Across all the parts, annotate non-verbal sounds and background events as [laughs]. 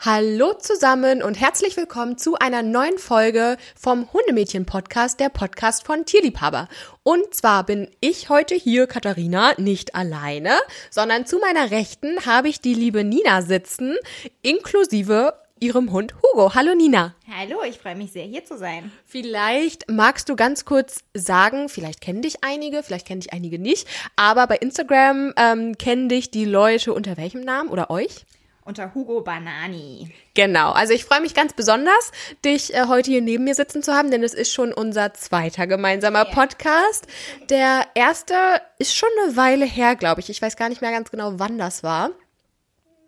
Hallo zusammen und herzlich willkommen zu einer neuen Folge vom Hundemädchen-Podcast, der Podcast von Tierliebhaber. Und zwar bin ich heute hier, Katharina, nicht alleine, sondern zu meiner Rechten habe ich die liebe Nina sitzen, inklusive ihrem Hund Hugo. Hallo Nina. Hallo, ich freue mich sehr, hier zu sein. Vielleicht magst du ganz kurz sagen, vielleicht kennen dich einige, vielleicht kennen dich einige nicht, aber bei Instagram ähm, kennen dich die Leute unter welchem Namen oder euch? Unter Hugo Banani. Genau, also ich freue mich ganz besonders, dich äh, heute hier neben mir sitzen zu haben, denn es ist schon unser zweiter gemeinsamer yeah. Podcast. Der erste ist schon eine Weile her, glaube ich. Ich weiß gar nicht mehr ganz genau, wann das war.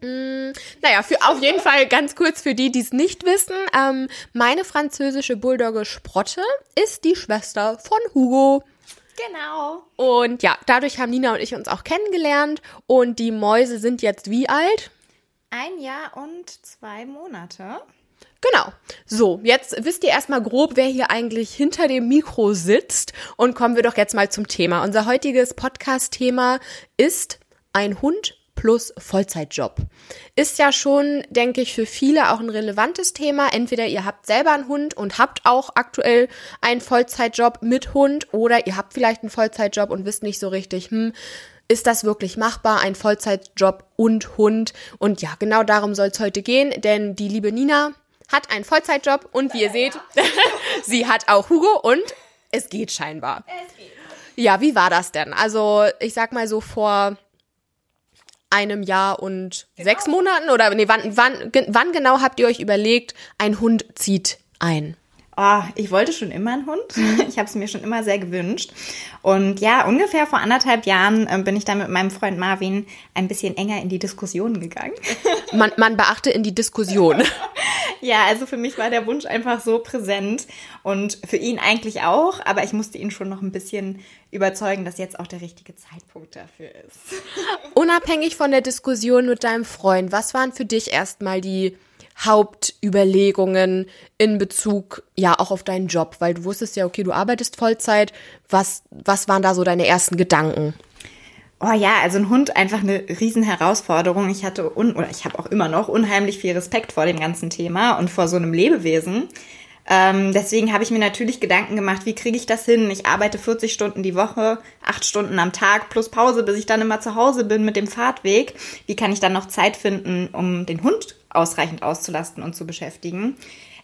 Mm, naja, für, auf jeden Fall ganz kurz für die, die es nicht wissen. Ähm, meine französische Bulldogge Sprotte ist die Schwester von Hugo. Genau. Und ja, dadurch haben Nina und ich uns auch kennengelernt. Und die Mäuse sind jetzt wie alt? Ein Jahr und zwei Monate. Genau. So, jetzt wisst ihr erstmal grob, wer hier eigentlich hinter dem Mikro sitzt. Und kommen wir doch jetzt mal zum Thema. Unser heutiges Podcast-Thema ist ein Hund plus Vollzeitjob. Ist ja schon, denke ich, für viele auch ein relevantes Thema. Entweder ihr habt selber einen Hund und habt auch aktuell einen Vollzeitjob mit Hund oder ihr habt vielleicht einen Vollzeitjob und wisst nicht so richtig, hm, ist das wirklich machbar, ein Vollzeitjob und Hund? Und ja, genau darum soll es heute gehen, denn die liebe Nina hat einen Vollzeitjob und wie ihr seht, [laughs] sie hat auch Hugo und es geht scheinbar. Es geht. Ja, wie war das denn? Also, ich sag mal so vor einem Jahr und genau. sechs Monaten oder nee, wann, wann, wann genau habt ihr euch überlegt, ein Hund zieht ein? Oh, ich wollte schon immer einen Hund. [laughs] Ich habe es mir schon immer sehr gewünscht. Und ja, ungefähr vor anderthalb Jahren äh, bin ich dann mit meinem Freund Marvin ein bisschen enger in die Diskussion gegangen. [laughs] Man, man beachte in die Diskussion. [laughs] ja, also für mich war der Wunsch einfach so präsent und für ihn eigentlich auch, aber ich musste ihn schon noch ein bisschen überzeugen, dass jetzt auch der richtige Zeitpunkt dafür ist. Unabhängig von der Diskussion mit deinem Freund, was waren für dich erstmal die Hauptüberlegungen in Bezug ja auch auf deinen Job, weil du wusstest ja, okay, du arbeitest Vollzeit. Was, was waren da so deine ersten Gedanken? Oh ja, also ein Hund einfach eine riesen Herausforderung. Ich hatte un oder ich habe auch immer noch unheimlich viel Respekt vor dem ganzen Thema und vor so einem Lebewesen. Ähm, deswegen habe ich mir natürlich Gedanken gemacht, wie kriege ich das hin? Ich arbeite 40 Stunden die Woche, acht Stunden am Tag plus Pause, bis ich dann immer zu Hause bin mit dem Fahrtweg. Wie kann ich dann noch Zeit finden, um den Hund ausreichend auszulasten und zu beschäftigen.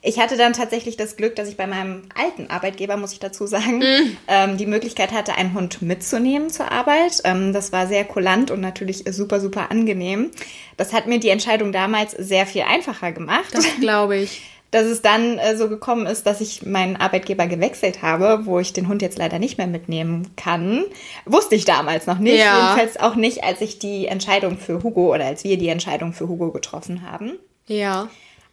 Ich hatte dann tatsächlich das Glück, dass ich bei meinem alten Arbeitgeber, muss ich dazu sagen, mm. ähm, die Möglichkeit hatte, einen Hund mitzunehmen zur Arbeit. Ähm, das war sehr kulant und natürlich super, super angenehm. Das hat mir die Entscheidung damals sehr viel einfacher gemacht. Das glaube ich. [laughs] Dass es dann äh, so gekommen ist, dass ich meinen Arbeitgeber gewechselt habe, wo ich den Hund jetzt leider nicht mehr mitnehmen kann. Wusste ich damals noch nicht. Ja. Jedenfalls auch nicht, als ich die Entscheidung für Hugo oder als wir die Entscheidung für Hugo getroffen haben. Ja.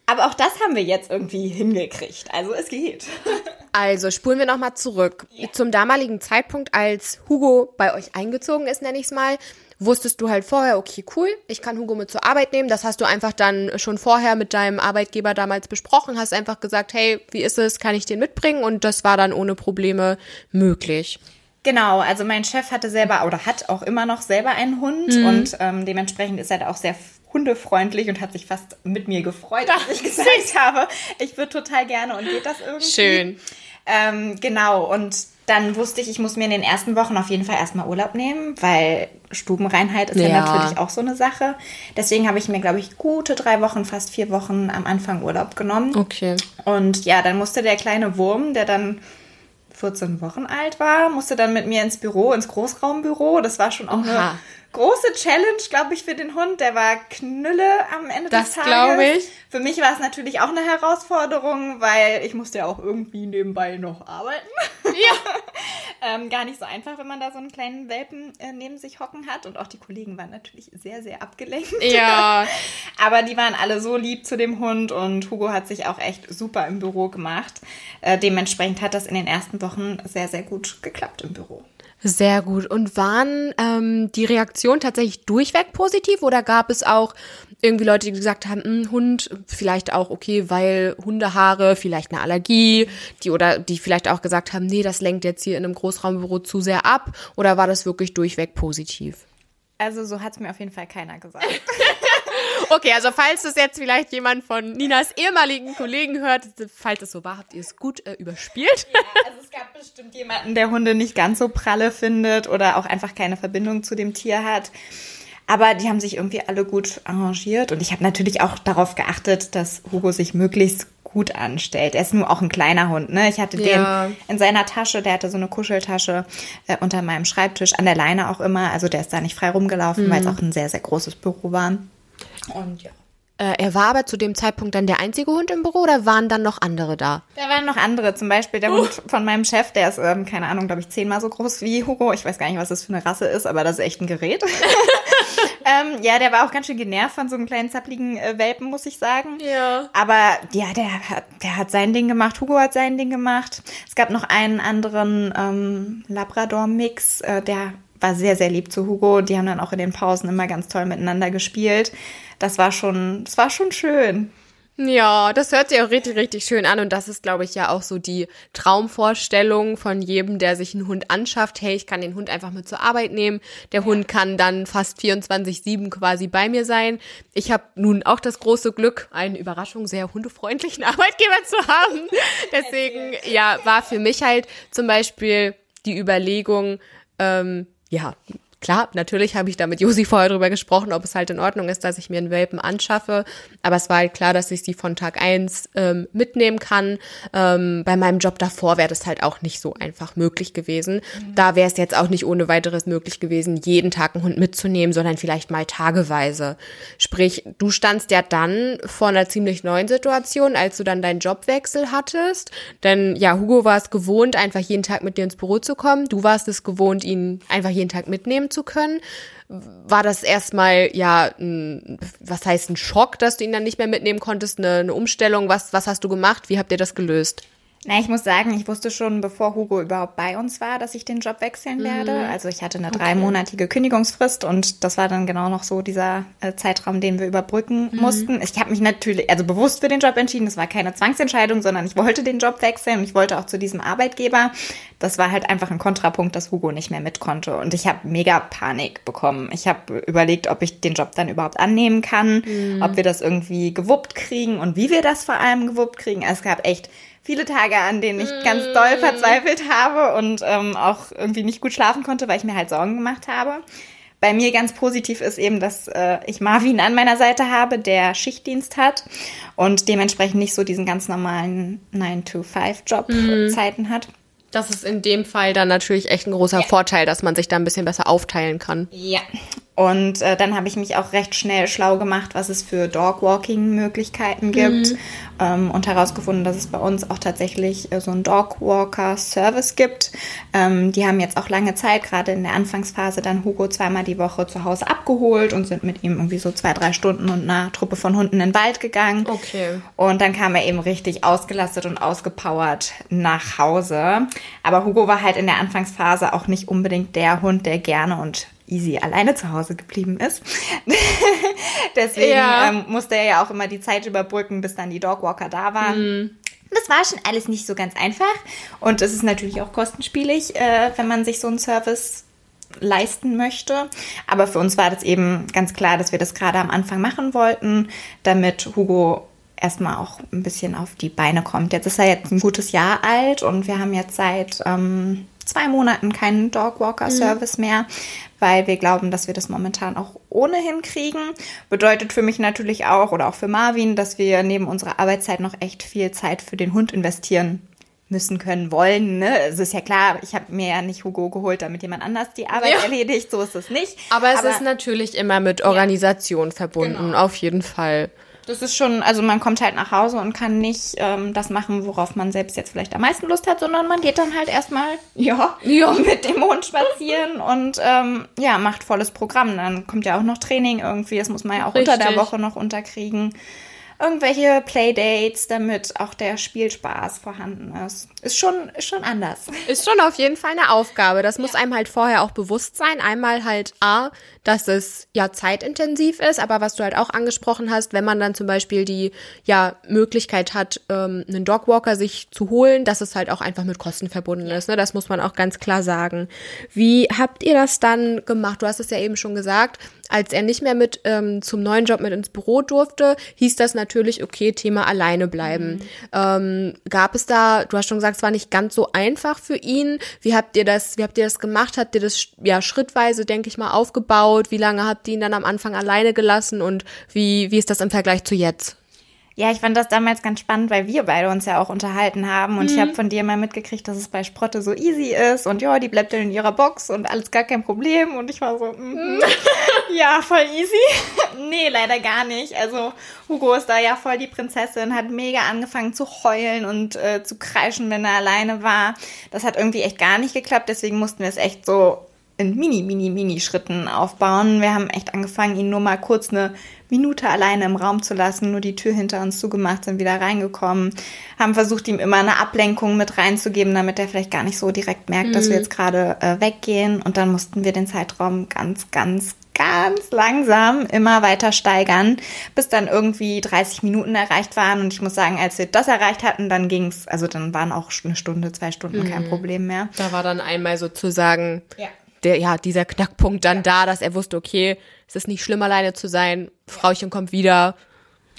Aber auch das haben wir jetzt irgendwie hingekriegt. Also es geht. [laughs] Also spulen wir nochmal zurück. Ja. Zum damaligen Zeitpunkt, als Hugo bei euch eingezogen ist, nenne ich es mal, wusstest du halt vorher, okay, cool, ich kann Hugo mit zur Arbeit nehmen. Das hast du einfach dann schon vorher mit deinem Arbeitgeber damals besprochen, hast einfach gesagt, hey, wie ist es, kann ich den mitbringen? Und das war dann ohne Probleme möglich. Genau, also mein Chef hatte selber oder hat auch immer noch selber einen Hund mhm. und ähm, dementsprechend ist er auch sehr hundefreundlich und hat sich fast mit mir gefreut, dass ich [laughs] gesagt habe, ich würde total gerne und geht das irgendwie. Schön. Ähm, genau, und dann wusste ich, ich muss mir in den ersten Wochen auf jeden Fall erstmal Urlaub nehmen, weil Stubenreinheit ist ja, ja natürlich auch so eine Sache. Deswegen habe ich mir, glaube ich, gute drei Wochen, fast vier Wochen am Anfang Urlaub genommen. Okay. Und ja, dann musste der kleine Wurm, der dann 14 Wochen alt war, musste dann mit mir ins Büro, ins Großraumbüro. Das war schon auch Oha. eine große Challenge, glaube ich, für den Hund. Der war Knülle am Ende das des Tages. Das glaube ich. Für mich war es natürlich auch eine Herausforderung, weil ich musste ja auch irgendwie nebenbei noch arbeiten. Ja. [laughs] ähm, gar nicht so einfach, wenn man da so einen kleinen Welpen äh, neben sich hocken hat. Und auch die Kollegen waren natürlich sehr, sehr abgelenkt. Ja. [laughs] Aber die waren alle so lieb zu dem Hund und Hugo hat sich auch echt super im Büro gemacht. Äh, dementsprechend hat das in den ersten Wochen sehr, sehr gut geklappt im Büro. Sehr gut. Und waren ähm, die Reaktionen tatsächlich durchweg positiv oder gab es auch irgendwie Leute, die gesagt haben, hm, Hund, vielleicht auch okay, weil Hundehaare, vielleicht eine Allergie, die oder die vielleicht auch gesagt haben, nee, das lenkt jetzt hier in einem Großraumbüro zu sehr ab oder war das wirklich durchweg positiv? Also so hat es mir auf jeden Fall keiner gesagt. [laughs] Okay, also falls es jetzt vielleicht jemand von Ninas ehemaligen Kollegen hört, falls es so war, habt ihr es gut äh, überspielt. Ja, also es gab bestimmt jemanden, der Hunde nicht ganz so pralle findet oder auch einfach keine Verbindung zu dem Tier hat. Aber die haben sich irgendwie alle gut arrangiert und ich habe natürlich auch darauf geachtet, dass Hugo sich möglichst gut anstellt. Er ist nur auch ein kleiner Hund, ne? Ich hatte Ja. den in seiner Tasche, der hatte so eine Kuscheltasche äh, unter meinem Schreibtisch, an der Leine auch immer. Also der ist da nicht frei rumgelaufen, weil es auch ein sehr, sehr großes Büro war. Und ja. Äh, er war aber zu dem Zeitpunkt dann der einzige Hund im Büro oder waren dann noch andere da? Da waren noch andere, zum Beispiel der Hund von meinem Chef, der ist, ähm, keine Ahnung, glaube ich, zehnmal so groß wie Hugo. Ich weiß gar nicht, was das für eine Rasse ist, aber das ist echt ein Gerät. [laughs] [laughs] ähm, ja, der war auch ganz schön genervt von so einem kleinen zappligen äh, Welpen, muss ich sagen. Ja. Aber ja, der hat, der hat sein Ding gemacht, Hugo hat sein Ding gemacht. Es gab noch einen anderen ähm, Labrador-Mix, äh, der war sehr, sehr lieb zu Hugo. Die haben dann auch in den Pausen immer ganz toll miteinander gespielt. Das war schon, das war schon schön. Ja, das hört sich auch richtig, richtig schön an. Und das ist, glaube ich, ja auch so die Traumvorstellung von jedem, der sich einen Hund anschafft. Hey, ich kann den Hund einfach mit zur Arbeit nehmen. Der Hund kann dann fast 24-7 quasi bei mir sein. Ich habe nun auch das große Glück, einen Überraschung sehr hundefreundlichen [laughs] Arbeitgeber zu haben. Deswegen, ja, war für mich halt zum Beispiel die Überlegung, ähm, ja, klar, natürlich habe ich da mit Josi vorher drüber gesprochen, ob es halt in Ordnung ist, dass ich mir einen Welpen anschaffe. Aber es war halt klar, dass ich sie von Tag eins ähm, mitnehmen kann. Ähm, bei meinem Job davor wäre das halt auch nicht so einfach möglich gewesen. Da wäre es jetzt auch nicht ohne weiteres möglich gewesen, jeden Tag einen Hund mitzunehmen, sondern vielleicht mal tageweise. Sprich, du standst ja dann vor einer ziemlich neuen Situation, als du dann deinen Jobwechsel hattest. Denn ja, Hugo war es gewohnt, einfach jeden Tag mit dir ins Büro zu kommen. Du warst es gewohnt, ihn einfach jeden Tag mitnehmen zu können. War das erstmal, ja, ein, was heißt ein Schock, dass du ihn dann nicht mehr mitnehmen konntest, eine, eine Umstellung? Was, was hast du gemacht? Wie habt ihr das gelöst? Na, ich muss sagen, ich wusste schon, bevor Hugo überhaupt bei uns war, dass ich den Job wechseln werde. Also ich hatte eine dreimonatige Kündigungsfrist und das war dann genau noch so dieser äh, Zeitraum, den wir überbrücken mussten. Ich habe mich natürlich, also bewusst für den Job entschieden. Das war keine Zwangsentscheidung, sondern ich wollte den Job wechseln und ich wollte auch zu diesem Arbeitgeber. Das war halt einfach ein Kontrapunkt, dass Hugo nicht mehr mit konnte. Und ich habe mega Panik bekommen. Ich habe überlegt, ob ich den Job dann überhaupt annehmen kann, ob wir das irgendwie gewuppt kriegen und wie wir das vor allem gewuppt kriegen. Es gab echt viele Tage, an denen ich ganz doll verzweifelt habe und ähm, auch irgendwie nicht gut schlafen konnte, weil ich mir halt Sorgen gemacht habe. Bei mir ganz positiv ist eben, dass äh, ich Marvin an meiner Seite habe, der Schichtdienst hat und dementsprechend nicht so diesen ganz normalen 9-to-5-Job-Zeiten hat. Das ist in dem Fall dann natürlich echt ein großer Vorteil, dass man sich da ein bisschen besser aufteilen kann. Ja. Und äh, dann habe ich mich auch recht schnell schlau gemacht, was es für Dogwalking-Möglichkeiten gibt ähm, und herausgefunden, dass es bei uns auch tatsächlich äh, so einen Dogwalker-Service gibt. Ähm, die haben jetzt auch lange Zeit, gerade in der Anfangsphase, dann Hugo zweimal die Woche zu Hause abgeholt und sind mit ihm irgendwie so zwei, drei Stunden und einer Truppe von Hunden in den Wald gegangen. Okay. Und dann kam er eben richtig ausgelastet und ausgepowert nach Hause. Aber Hugo war halt in der Anfangsphase auch nicht unbedingt der Hund, der gerne und easy alleine zu Hause geblieben ist. [laughs] Deswegen Ja. ähm, musste er ja auch immer die Zeit überbrücken, bis dann die Dogwalker da waren. Das war schon alles nicht so ganz einfach. Und es ist natürlich auch kostenspielig, äh, wenn man sich so einen Service leisten möchte. Aber für uns war das eben ganz klar, dass wir das gerade am Anfang machen wollten, damit Hugo erstmal auch ein bisschen auf die Beine kommt. Jetzt ist er jetzt ein gutes Jahr alt und wir haben jetzt seit ähm, zwei Monaten keinen Dogwalker-Service mehr, weil wir glauben, dass wir das momentan auch ohnehin kriegen. Bedeutet für mich natürlich auch oder auch für Marvin, dass wir neben unserer Arbeitszeit noch echt viel Zeit für den Hund investieren müssen können wollen. Ne? Es ist ja klar, ich habe mir ja nicht Hugo geholt, damit jemand anders die Arbeit Ja. erledigt. So ist es nicht. Aber es ist natürlich immer mit Organisation verbunden, Genau. auf jeden Fall. Das ist schon, also man kommt halt nach Hause und kann nicht ähm, das machen, worauf man selbst jetzt vielleicht am meisten Lust hat, sondern man geht dann halt erstmal, ja, Ja. [laughs] mit dem Hund spazieren und ähm, ja, macht volles Programm. Dann kommt ja auch noch Training irgendwie, das muss man ja auch unter der Richtig. Woche noch unterkriegen. Irgendwelche Playdates, damit auch der Spielspaß vorhanden ist. Ist schon, ist schon anders. Ist schon auf jeden Fall eine Aufgabe. Das muss einem halt vorher auch bewusst sein. Einmal halt A, dass es ja zeitintensiv ist, aber was du halt auch angesprochen hast, wenn man dann zum Beispiel die ja Möglichkeit hat, ähm, einen Dogwalker sich zu holen, dass es halt auch einfach mit Kosten verbunden ist. Ne? Das muss man auch ganz klar sagen. Wie habt ihr das dann gemacht? Du hast es ja eben schon gesagt. Als er nicht mehr mit ähm, zum neuen Job mit ins Büro durfte, hieß das natürlich, okay, Thema alleine bleiben. Mhm. Ähm, gab es da, du hast schon gesagt, es war nicht ganz so einfach für ihn. Wie habt ihr das, wie habt ihr das gemacht? Habt ihr das ja schrittweise, denke ich mal, aufgebaut? Wie lange habt ihr ihn dann am Anfang alleine gelassen und wie, wie ist das im Vergleich zu jetzt? Ja, ich fand das damals ganz spannend, weil wir beide uns ja auch unterhalten haben und mhm. ich habe von dir mal mitgekriegt, dass es bei Sprotte so easy ist und ja, die bleibt dann in ihrer Box und alles gar kein Problem und ich war so, mm, [laughs] ja, voll easy. [laughs] nee, leider gar nicht. Also Hugo ist da ja voll die Prinzessin, hat mega angefangen zu heulen und äh, zu kreischen, wenn er alleine war. Das hat irgendwie echt gar nicht geklappt, deswegen mussten wir es echt so in mini, mini, mini Schritten aufbauen. Wir haben echt angefangen, ihn nur mal kurz eine Minute alleine im Raum zu lassen, nur die Tür hinter uns zugemacht, sind wieder reingekommen, haben versucht, ihm immer eine Ablenkung mit reinzugeben, damit er vielleicht gar nicht so direkt merkt, mhm. dass wir mhm. jetzt gerade äh, weggehen. Und dann mussten wir den Zeitraum ganz, ganz, ganz langsam immer weiter steigern, bis dann irgendwie 30 Minuten erreicht waren. Und ich muss sagen, als wir das erreicht hatten, dann ging's, also dann waren auch eine Stunde, zwei Stunden mhm. kein Problem mehr. Da war dann einmal sozusagen ja der, ja, dieser Knackpunkt dann da, dass er wusste, okay, es ist nicht schlimm, alleine zu sein, Frauchen kommt wieder.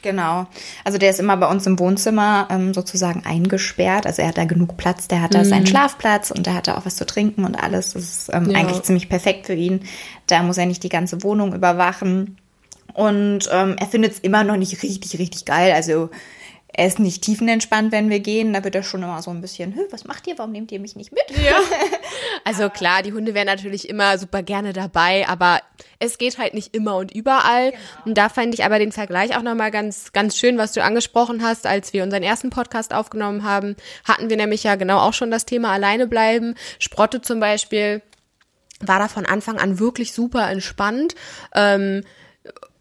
Genau. Also der ist immer bei uns im Wohnzimmer ähm, sozusagen eingesperrt. Also er hat da genug Platz, der hat da mhm. seinen Schlafplatz und der hat da auch was zu trinken und alles. Das ist ähm, ja. eigentlich ziemlich perfekt für ihn. Da muss er nicht die ganze Wohnung überwachen. Und ähm, er findet es immer noch nicht richtig, richtig geil. Also er ist nicht tiefenentspannt, wenn wir gehen. Da wird er schon immer so ein bisschen, was macht ihr? Warum nehmt ihr mich nicht mit? Ja. [laughs] Also klar, die Hunde wären natürlich immer super gerne dabei, aber es geht halt nicht immer und überall. Genau. Und da fand ich aber den Vergleich auch nochmal ganz, ganz schön, was du angesprochen hast, als wir unseren ersten Podcast aufgenommen haben, hatten wir nämlich ja genau auch schon das Thema alleine bleiben. Sprotte zum Beispiel war da von Anfang an wirklich super entspannt. Ähm,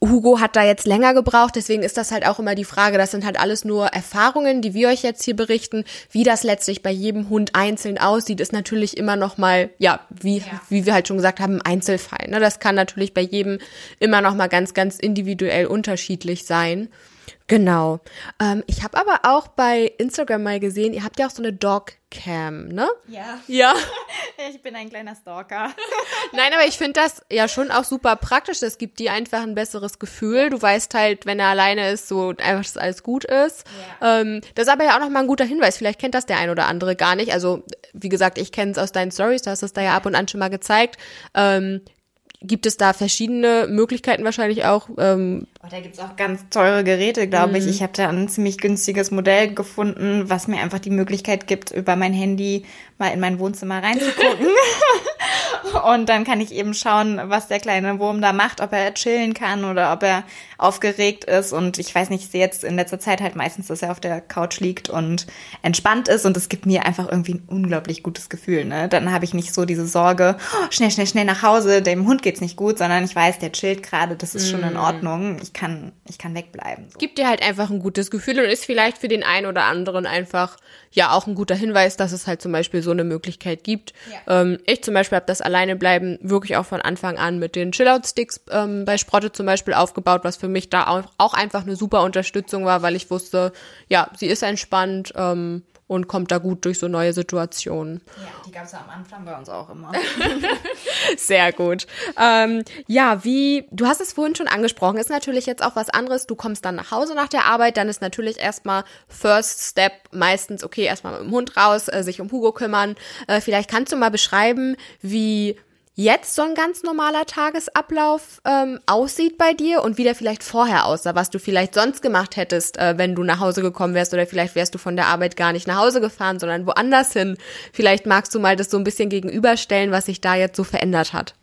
Hugo hat da jetzt länger gebraucht, deswegen ist das halt auch immer die Frage, das sind halt alles nur Erfahrungen, die wir euch jetzt hier berichten. Wie das letztlich bei jedem Hund einzeln aussieht, ist natürlich immer noch mal, ja, wie, ja. wie wir halt schon gesagt haben, Einzelfall. Ne? Das kann natürlich bei jedem immer noch mal ganz, ganz individuell unterschiedlich sein. Genau. Ähm, ich habe aber auch bei Instagram mal gesehen, ihr habt ja auch so eine Dogcam, ne? Ja. Ja. [laughs] Ich bin ein kleiner Stalker. [laughs] Nein, aber ich finde das ja schon auch super praktisch. Das gibt dir einfach ein besseres Gefühl. Du weißt halt, wenn er alleine ist, so einfach, dass alles gut ist. Ja. Ähm, das ist aber ja auch nochmal ein guter Hinweis. Vielleicht kennt das der ein oder andere gar nicht. Also, wie gesagt, ich kenne es aus deinen Stories, du hast es da ja ab und an schon mal gezeigt. Ähm, gibt es da verschiedene Möglichkeiten wahrscheinlich auch. Ähm, oh, da gibt's auch ganz teure Geräte, glaube ich. Mhm. Ich habe da ein ziemlich günstiges Modell gefunden, was mir einfach die Möglichkeit gibt, über mein Handy mal in mein Wohnzimmer reinzugucken. [laughs] [laughs] [laughs] Und dann kann ich eben schauen, was der kleine Wurm da macht, ob er chillen kann oder ob er aufgeregt ist. Und ich weiß nicht, ich sehe jetzt in letzter Zeit halt meistens, dass er auf der Couch liegt und entspannt ist. Und es gibt mir einfach irgendwie ein unglaublich gutes Gefühl. Ne? Dann habe ich nicht so diese Sorge, oh, schnell, schnell, schnell nach Hause, dem Hund geht's nicht gut, sondern ich weiß, der chillt gerade, das ist schon in mm. Ordnung. Ich kann, ich kann wegbleiben. So. Gibt dir halt einfach ein gutes Gefühl und ist vielleicht für den einen oder anderen einfach ja auch ein guter Hinweis, dass es halt zum Beispiel so eine Möglichkeit gibt. Ja. Ähm, ich zum Beispiel habe das alleine bleiben wirklich auch von Anfang an mit den Chillout-Sticks ähm, bei Sprotte zum Beispiel aufgebaut, was für mich da auch, auch einfach eine super Unterstützung war, weil ich wusste, ja, sie ist entspannt. Ähm, und kommt da gut durch so neue Situationen. Ja, die gab es ja am Anfang bei uns auch immer. [laughs] Sehr gut. Ähm, ja, wie, du hast es vorhin schon angesprochen, ist natürlich jetzt auch was anderes. Du kommst dann nach Hause nach der Arbeit, dann ist natürlich erstmal First Step meistens, okay, erstmal mit dem Hund raus, äh, sich um Hugo kümmern. Äh, vielleicht kannst du mal beschreiben, wie jetzt so ein ganz normaler Tagesablauf ähm, aussieht bei dir und wie der vielleicht vorher aussah, was du vielleicht sonst gemacht hättest, äh, wenn du nach Hause gekommen wärst oder vielleicht wärst du von der Arbeit gar nicht nach Hause gefahren, sondern woanders hin. Vielleicht magst du mal das so ein bisschen gegenüberstellen, was sich da jetzt so verändert hat.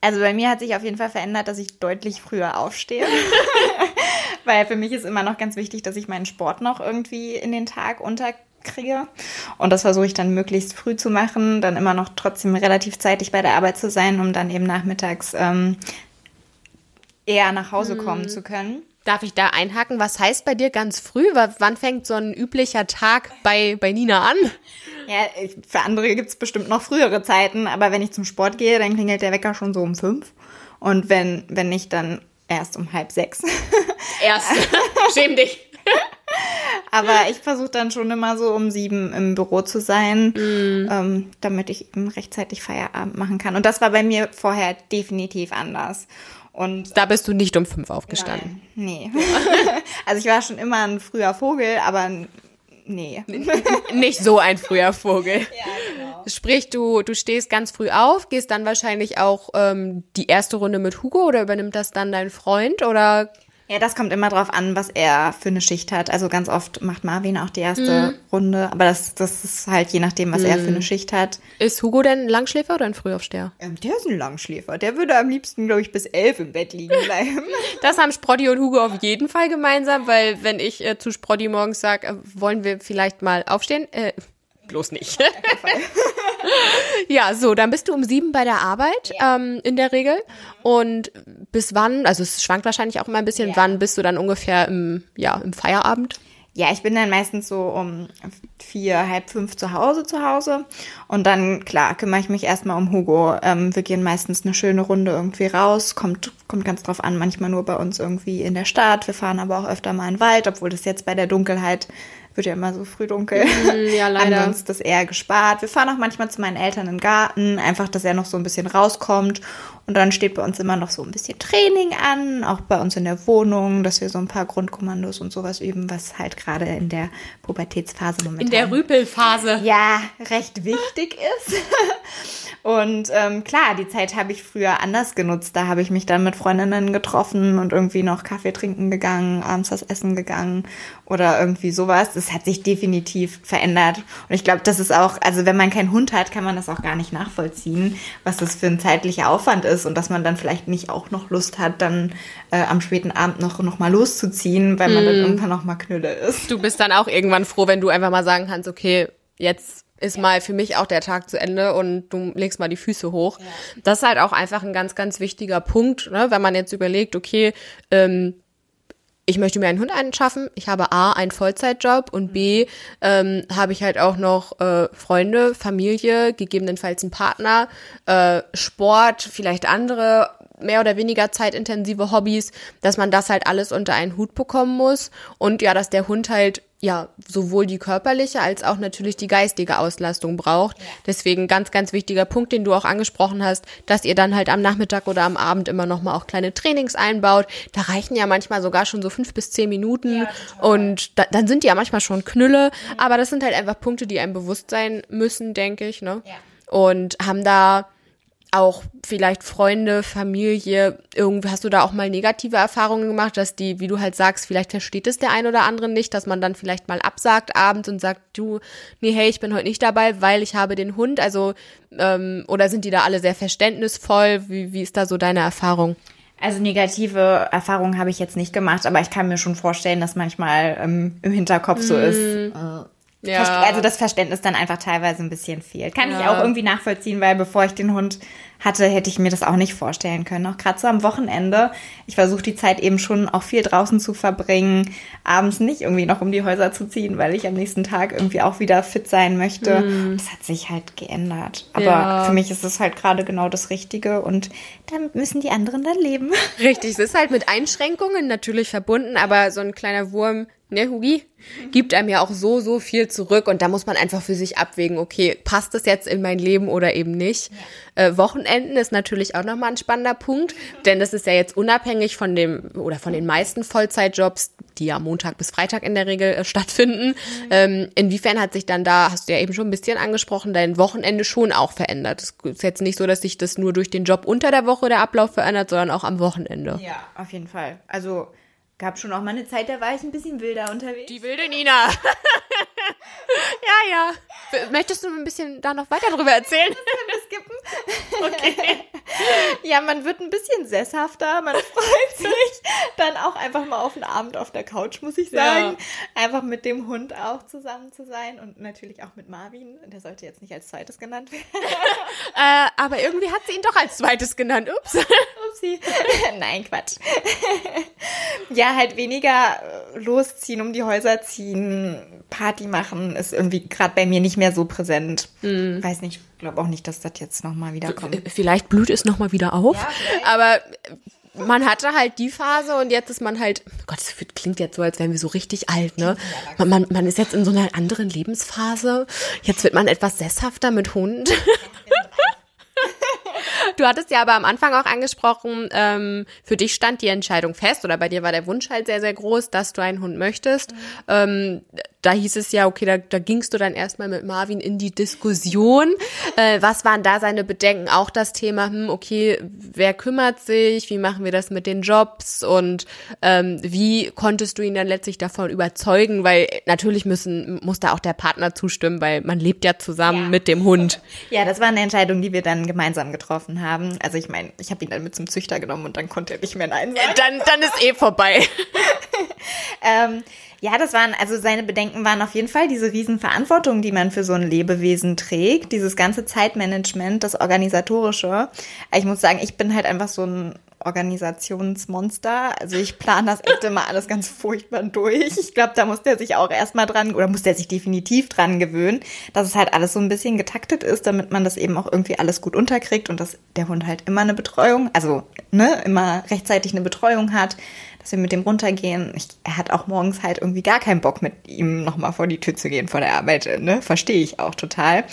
Also bei mir hat sich auf jeden Fall verändert, dass ich deutlich früher aufstehe. [laughs] Weil für mich ist immer noch ganz wichtig, dass ich meinen Sport noch irgendwie in den Tag unter kriege. Und das versuche ich dann möglichst früh zu machen, dann immer noch trotzdem relativ zeitig bei der Arbeit zu sein, um dann eben nachmittags ähm, eher nach Hause kommen mhm. zu können. Darf ich da einhaken? Was heißt bei dir ganz früh? Wann fängt so ein üblicher Tag bei, bei Nina an? Ja, für andere gibt es bestimmt noch frühere Zeiten, aber wenn ich zum Sport gehe, dann klingelt der Wecker schon so um fünf. Und wenn, wenn nicht, dann erst um halb sechs. Erst. [laughs] Schäm dich. Aber ich versuche dann schon immer so um sieben im Büro zu sein, mm. ähm, damit ich eben rechtzeitig Feierabend machen kann. Und das war bei mir vorher definitiv anders. Und da bist du nicht um fünf aufgestanden. Nein, nee. [laughs] also ich war schon immer ein früher Vogel, aber nee. nicht so ein früher Vogel. [laughs] Ja, genau. Sprich, du, du stehst ganz früh auf, gehst dann wahrscheinlich auch ähm, die erste Runde mit Hugo oder übernimmt das dann dein Freund oder ja, das kommt immer drauf an, was er für eine Schicht hat. Also ganz oft macht Marvin auch die erste mhm. Runde, aber das, das ist halt je nachdem, was mhm. er für eine Schicht hat. Ist Hugo denn ein Langschläfer oder ein Frühaufsteher? Ähm, der ist ein Langschläfer. Der würde am liebsten, glaube ich, bis elf im Bett liegen bleiben. [laughs] das haben Sprotti und Hugo auf jeden Fall gemeinsam, weil wenn ich äh, zu Sprotti morgens sage, äh, wollen wir vielleicht mal aufstehen? Äh, bloß nicht. [laughs] ja, so, dann bist du um sieben bei der Arbeit ja. ähm, in der Regel. Und bis wann, also es schwankt wahrscheinlich auch immer ein bisschen, ja. wann bist du dann ungefähr im, ja, im Feierabend? Ja, ich bin dann meistens so um vier, halb fünf zu Hause zu Hause. Und dann, klar, kümmere ich mich erstmal um Hugo. Ähm, wir gehen meistens eine schöne Runde irgendwie raus. Kommt, kommt ganz drauf an, manchmal nur bei uns irgendwie in der Stadt. Wir fahren aber auch öfter mal in den Wald, obwohl das jetzt bei der Dunkelheit wird ja immer so früh dunkel. Mm, ja, leider. [laughs] Haben wir uns das eher gespart. Wir fahren auch manchmal zu meinen Eltern in den Garten, einfach, dass er noch so ein bisschen rauskommt. Und dann steht bei uns immer noch so ein bisschen Training an, auch bei uns in der Wohnung, dass wir so ein paar Grundkommandos und sowas üben, was halt gerade in der Pubertätsphase momentan. In der Rüpelphase. Ja, recht wichtig [laughs] ist. Und ähm, klar, die Zeit habe ich früher anders genutzt. Da habe ich mich dann mit Freundinnen getroffen und irgendwie noch Kaffee trinken gegangen, abends was essen gegangen oder irgendwie sowas. Das hat sich definitiv verändert. Und ich glaube, das ist auch, also wenn man keinen Hund hat, kann man das auch gar nicht nachvollziehen, was das für ein zeitlicher Aufwand ist und dass man dann vielleicht nicht auch noch Lust hat, dann äh, am späten Abend noch, noch mal loszuziehen, weil man mm. dann irgendwann noch mal Knülle ist. Du bist dann auch irgendwann froh, wenn du einfach mal sagen kannst, okay, jetzt ist mal für mich auch der Tag zu Ende und du legst mal die Füße hoch. Ja. Das ist halt auch einfach ein ganz, ganz wichtiger Punkt, ne? wenn man jetzt überlegt, okay, ähm, ich möchte mir einen Hund anschaffen. Ich habe A, einen Vollzeitjob und B, ähm, habe ich halt auch noch äh, Freunde, Familie, gegebenenfalls einen Partner, äh, Sport, vielleicht andere mehr oder weniger zeitintensive Hobbys, dass man das halt alles unter einen Hut bekommen muss und ja, dass der Hund halt ja sowohl die körperliche als auch natürlich die geistige Auslastung braucht. Deswegen ganz, ganz wichtiger Punkt, den du auch angesprochen hast, dass ihr dann halt am Nachmittag oder am Abend immer noch mal auch kleine Trainings einbaut. Da reichen ja manchmal sogar schon so fünf bis zehn Minuten ja, und da, dann sind die ja manchmal schon Knülle. Mhm. Aber das sind halt einfach Punkte, die einem bewusst sein müssen, denke ich. Ne? Ja. Und haben da auch vielleicht Freunde, Familie, irgendwie hast du da auch mal negative Erfahrungen gemacht, dass die, wie du halt sagst, vielleicht versteht es der ein oder andere nicht, dass man dann vielleicht mal absagt abends und sagt, du, nee, hey, ich bin heute nicht dabei, weil ich habe den Hund. Also, ähm, oder sind die da alle sehr verständnisvoll? Wie, wie ist da so deine Erfahrung? Also negative Erfahrungen habe ich jetzt nicht gemacht, aber ich kann mir schon vorstellen, dass manchmal ähm, im Hinterkopf so ist. Äh, ja. Also das Verständnis dann einfach teilweise ein bisschen fehlt. Kann ja. ich auch irgendwie nachvollziehen, weil bevor ich den Hund hatte, hätte ich mir das auch nicht vorstellen können. Auch gerade so am Wochenende. Ich versuche die Zeit eben schon auch viel draußen zu verbringen, abends nicht irgendwie noch um die Häuser zu ziehen, weil ich am nächsten Tag irgendwie auch wieder fit sein möchte. Mhm. Das hat sich halt geändert. Aber ja. für mich ist es halt gerade genau das Richtige und damit müssen die anderen dann leben. Richtig, es ist halt mit Einschränkungen natürlich verbunden, aber so ein kleiner Wurm ne, Hugi, gibt einem ja auch so, so viel zurück und da muss man einfach für sich abwägen, okay, passt das jetzt in mein Leben oder eben nicht. Ja. Äh, Wochenenden ist natürlich auch nochmal ein spannender Punkt, denn das ist ja jetzt unabhängig von dem oder von den meisten Vollzeitjobs, die ja Montag bis Freitag in der Regel äh, stattfinden. Mhm. Ähm, inwiefern hat sich dann da, hast du ja eben schon ein bisschen angesprochen, dein Wochenende schon auch verändert? Es ist jetzt nicht so, dass sich das nur durch den Job unter der Woche der Ablauf verändert, sondern auch am Wochenende. Ja, auf jeden Fall. Also Gab schon auch mal eine Zeit, da war ich ein bisschen wilder unterwegs. Die wilde Nina. [laughs] ja, ja. Möchtest du ein bisschen da noch weiter drüber erzählen? Skippen. Okay. [laughs] ja, man wird ein bisschen sesshafter, man freut [laughs] sich dann auch einfach mal auf einen Abend auf der Couch, muss ich sagen. Ja. Einfach mit dem Hund auch zusammen zu sein und natürlich auch mit Marvin. Der sollte jetzt nicht als zweites genannt werden. [laughs] äh, aber irgendwie hat sie ihn doch als zweites genannt. Ups. Upsi. Nein, Quatsch. ja, halt weniger äh, losziehen, um die Häuser ziehen, Party machen, ist irgendwie gerade bei mir nicht mehr so präsent. Mhm. Weiß nicht, glaube auch nicht, dass das jetzt nochmal wieder kommt. Vielleicht blüht es nochmal wieder auf, ja, aber man hatte halt die Phase und jetzt ist man halt, Gott, das klingt jetzt so, als wären wir so richtig alt, ne? Man, man, man ist jetzt in so einer anderen Lebensphase. Jetzt wird man etwas sesshafter mit Hund. [laughs] Du hattest ja aber am Anfang auch angesprochen, ähm, für dich stand die Entscheidung fest oder bei dir war der Wunsch halt sehr, sehr groß, dass du einen Hund möchtest. Mhm. Ähm, da hieß es ja, okay, da, da gingst du dann erstmal mit Marvin in die Diskussion. Äh, was waren da seine Bedenken? Auch das Thema, hm, okay, wer kümmert sich? Wie machen wir das mit den Jobs? Und ähm, wie konntest du ihn dann letztlich davon überzeugen? Weil natürlich müssen, muss da auch der Partner zustimmen, weil man lebt ja zusammen ja. mit dem Hund. Ja, das war eine Entscheidung, die wir dann gemeinsam getroffen haben. Also ich meine, ich habe ihn dann mit zum Züchter genommen und dann konnte er nicht mehr Nein sagen. Dann, dann ist eh vorbei. [laughs] ähm, ja, das waren, also seine Bedenken waren auf jeden Fall diese Riesenverantwortung, die man für so ein Lebewesen trägt, dieses ganze Zeitmanagement, das Organisatorische. Ich muss sagen, ich bin halt einfach so ein Organisationsmonster. Also ich plane das echt immer alles ganz furchtbar durch. Ich glaube, da muss der sich auch erstmal dran, oder muss der sich definitiv dran gewöhnen, dass es halt alles so ein bisschen getaktet ist, damit man das eben auch irgendwie alles gut unterkriegt und dass der Hund halt immer eine Betreuung, also ne, immer rechtzeitig eine Betreuung hat, dass wir mit dem runtergehen. Ich, er hat auch morgens halt irgendwie gar keinen Bock, mit ihm nochmal vor die Tür zu gehen vor der Arbeit. Ne? Verstehe ich auch total.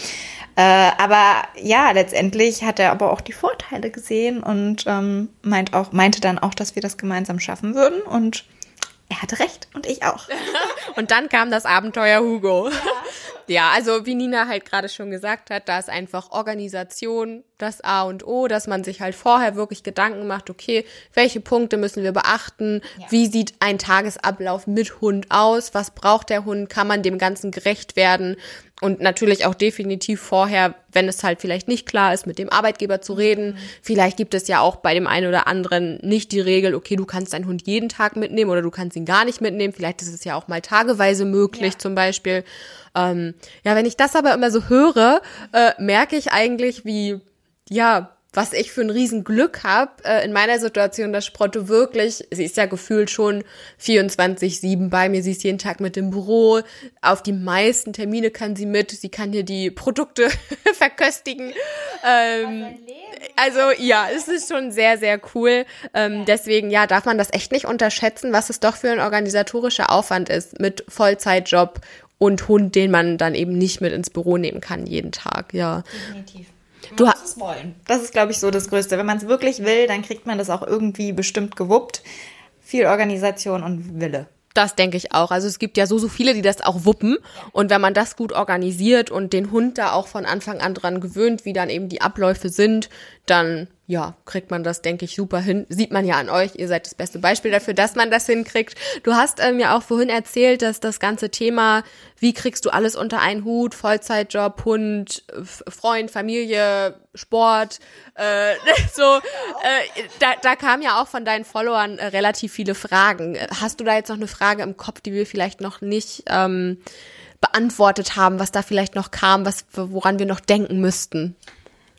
Äh, aber ja, letztendlich hat er aber auch die Vorteile gesehen und ähm, meint auch, meinte dann auch, dass wir das gemeinsam schaffen würden. Und er hatte recht und ich auch. [laughs] und dann kam das Abenteuer Hugo. Ja. ja, also wie Nina halt gerade schon gesagt hat, da ist einfach Organisation das A und O, dass man sich halt vorher wirklich Gedanken macht, okay, welche Punkte müssen wir beachten? Ja. Wie sieht ein Tagesablauf mit Hund aus? Was braucht der Hund? Kann man dem Ganzen gerecht werden? Und natürlich auch definitiv vorher, wenn es halt vielleicht nicht klar ist, mit dem Arbeitgeber zu reden. Vielleicht gibt es ja auch bei dem einen oder anderen nicht die Regel, okay, du kannst deinen Hund jeden Tag mitnehmen oder du kannst ihn gar nicht mitnehmen. Vielleicht ist es ja auch mal tageweise möglich ja. zum Beispiel. Ähm, ja, wenn ich das aber immer so höre, äh, merke ich eigentlich, wie, ja, was ich für ein Riesenglück habe äh, in meiner Situation, dass Sprotto wirklich, sie ist ja gefühlt schon 24-7 bei mir, sie ist jeden Tag mit im Büro, auf die meisten Termine kann sie mit, sie kann hier die Produkte [laughs] verköstigen. Ähm, also ja, es ist schon sehr, sehr cool. Ähm, deswegen, ja, darf man das echt nicht unterschätzen, was es doch für ein organisatorischer Aufwand ist mit Vollzeitjob und Hund, den man dann eben nicht mit ins Büro nehmen kann jeden Tag, ja. Definitiv. Du hast es wollen. Das ist, glaube ich, so das Größte. Wenn man es wirklich will, dann kriegt man das auch irgendwie bestimmt gewuppt. Viel Organisation und Wille. Das denke ich auch. Also es gibt ja so, so viele, die das auch wuppen. Und wenn man das gut organisiert und den Hund da auch von Anfang an dran gewöhnt, wie dann eben die Abläufe sind, dann ja, kriegt man das, denke ich, super hin. Sieht man ja an euch, ihr seid das beste Beispiel dafür, dass man das hinkriegt. Du hast ähm, ja auch vorhin erzählt, dass das ganze Thema, wie kriegst du alles unter einen Hut, Vollzeitjob, Hund, Freund, Familie, Sport, äh, [laughs] so, äh, da, da kam ja auch von deinen Followern äh, relativ viele Fragen. Hast du da jetzt noch eine Frage im Kopf, die wir vielleicht noch nicht ähm, beantwortet haben, was da vielleicht noch kam, was, woran wir noch denken müssten?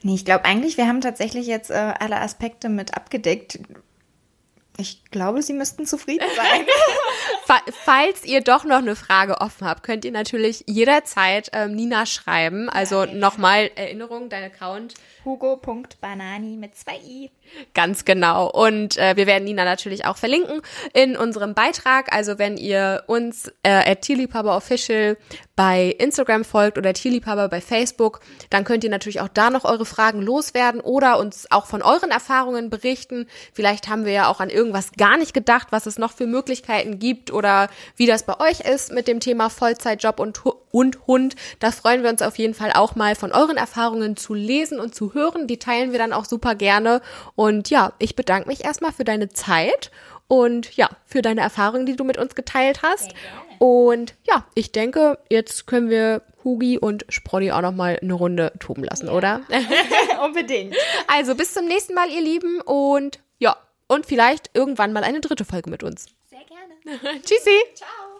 Nee, ich glaube eigentlich, wir haben tatsächlich jetzt äh, alle Aspekte mit abgedeckt. Ich glaube, Sie müssten zufrieden [laughs] sein. Falls ihr doch noch eine Frage offen habt, könnt ihr natürlich jederzeit ähm, Nina schreiben. Also ja, nochmal Erinnerung, dein Account. Hugo.banani mit zwei i. Ganz genau. Und äh, wir werden Nina natürlich auch verlinken in unserem Beitrag. Also wenn ihr uns äh, Official bei Instagram folgt oder Tierliebhaber bei Facebook, dann könnt ihr natürlich auch da noch eure Fragen loswerden oder uns auch von euren Erfahrungen berichten. Vielleicht haben wir ja auch an irgendwas gar nicht gedacht, was es noch für Möglichkeiten gibt oder wie das bei euch ist mit dem Thema Vollzeitjob und, und Hund. Da freuen wir uns auf jeden Fall auch mal von euren Erfahrungen zu lesen und zu hören. Die teilen wir dann auch super gerne. Und ja, ich bedanke mich erstmal für deine Zeit und ja, für deine Erfahrungen, die du mit uns geteilt hast. Und ja, ich denke, jetzt können wir Hugi und Sprolli auch noch mal eine Runde toben lassen, ja. oder? [laughs] Unbedingt. Also bis zum nächsten Mal, ihr Lieben. Und ja, und vielleicht irgendwann mal eine dritte Folge mit uns. Sehr gerne. [laughs] Tschüssi. Ciao.